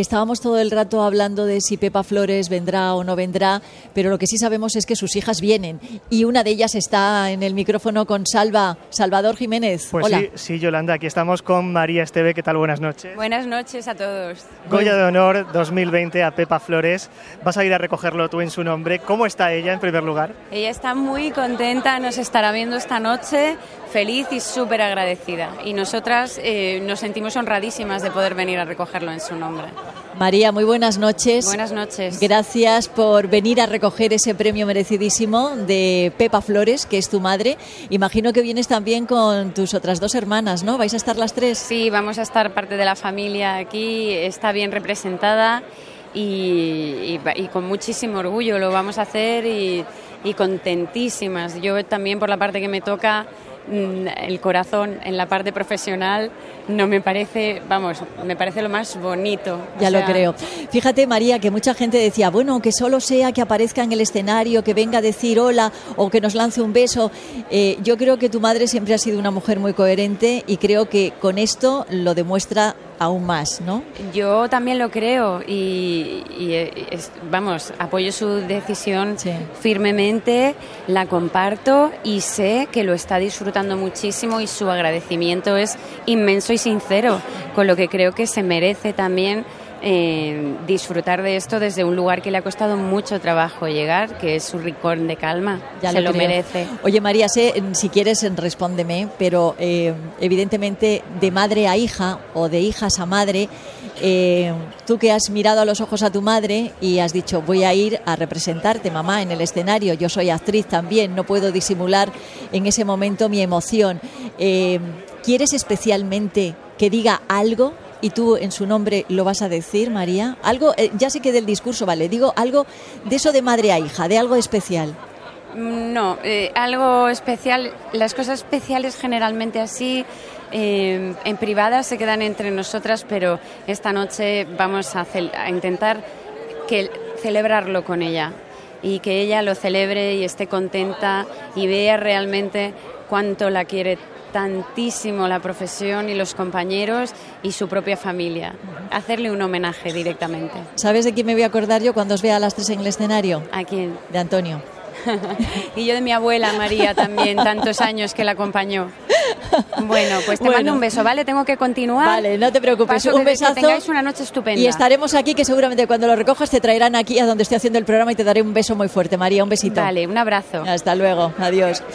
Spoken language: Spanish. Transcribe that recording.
Estábamos todo el rato hablando de si Pepa Flores vendrá o no vendrá, pero lo que sí sabemos es que sus hijas vienen y una de ellas está en el micrófono con Salva, Salvador Jiménez. Pues Hola. sí, sí, Yolanda, aquí estamos con María Esteve. ¿Qué tal? Buenas noches. Buenas noches a todos. Goya de Honor 2020 a Pepa Flores. Vas a ir a recogerlo tú en su nombre. ¿Cómo está ella en primer lugar? Ella está muy contenta, nos estará viendo esta noche, feliz y súper agradecida. Y nosotras eh, nos sentimos honradísimas de poder venir a recogerlo en su nombre. María, muy buenas noches. Buenas noches. Gracias por venir a recoger ese premio merecidísimo de Pepa Flores, que es tu madre. Imagino que vienes también con tus otras dos hermanas, ¿no? ¿Vais a estar las tres? Sí, vamos a estar parte de la familia aquí, está bien representada y, y- y con muchísimo orgullo lo vamos a hacer y, y contentísimas. Yo también por la parte que me toca, el corazón en la parte profesional no me parece, vamos, me parece lo más bonito. O Ya lo creo. Fíjate, María, que mucha gente decía, bueno, que solo sea que aparezca en el escenario, que venga a decir hola o que nos lance un beso. Eh, yo creo que tu madre siempre ha sido una mujer muy coherente y creo que con esto lo demuestra aún más, ¿no? Yo también lo creo y, y, eh, es- vamos, apoyo su decisión Sí. firmemente, la comparto y sé que lo está disfrutando muchísimo y su agradecimiento es inmenso y sincero, con lo que creo que se merece también eh, disfrutar de esto desde un lugar que le ha costado mucho trabajo llegar, que es su rincón de calma. Ya se lo, merece. Oye, María, sé, eh, si quieres, respóndeme, pero eh, evidentemente de madre a hija o de hijas a madre, eh, tú que has mirado a los ojos a tu madre y has dicho, voy a ir a representarte, mamá, en el escenario, yo soy actriz también, no puedo disimular en ese momento mi emoción. ¿Quieres especialmente que diga algo? Y tú en su nombre lo vas a decir, María. Algo, eh, ya sé que del discurso, vale, digo algo de eso de madre a hija, de algo especial. No, eh, algo especial. Las cosas especiales generalmente así eh, en privada se quedan entre nosotras, pero esta noche vamos a, a intentar que celebrarlo con ella y que ella lo celebre y esté contenta y vea realmente cuánto la quiere tantísimo la profesión y los compañeros y su propia familia. Hacerle un homenaje directamente. ¿Sabes de quién me voy a acordar yo cuando os vea a las tres en el escenario? ¿A quién? De Antonio. y yo de mi abuela María también, tantos años que la acompañó. Bueno, pues te Bueno. mando un beso, ¿vale? Tengo que continuar. Vale, no te preocupes. Paso un besazo. Que tengáis una noche estupenda. Y estaremos aquí, que seguramente cuando lo recojas te traerán aquí a donde estoy haciendo el programa y te daré un beso muy fuerte. María, un besito. Vale, un abrazo. Hasta luego. Adiós.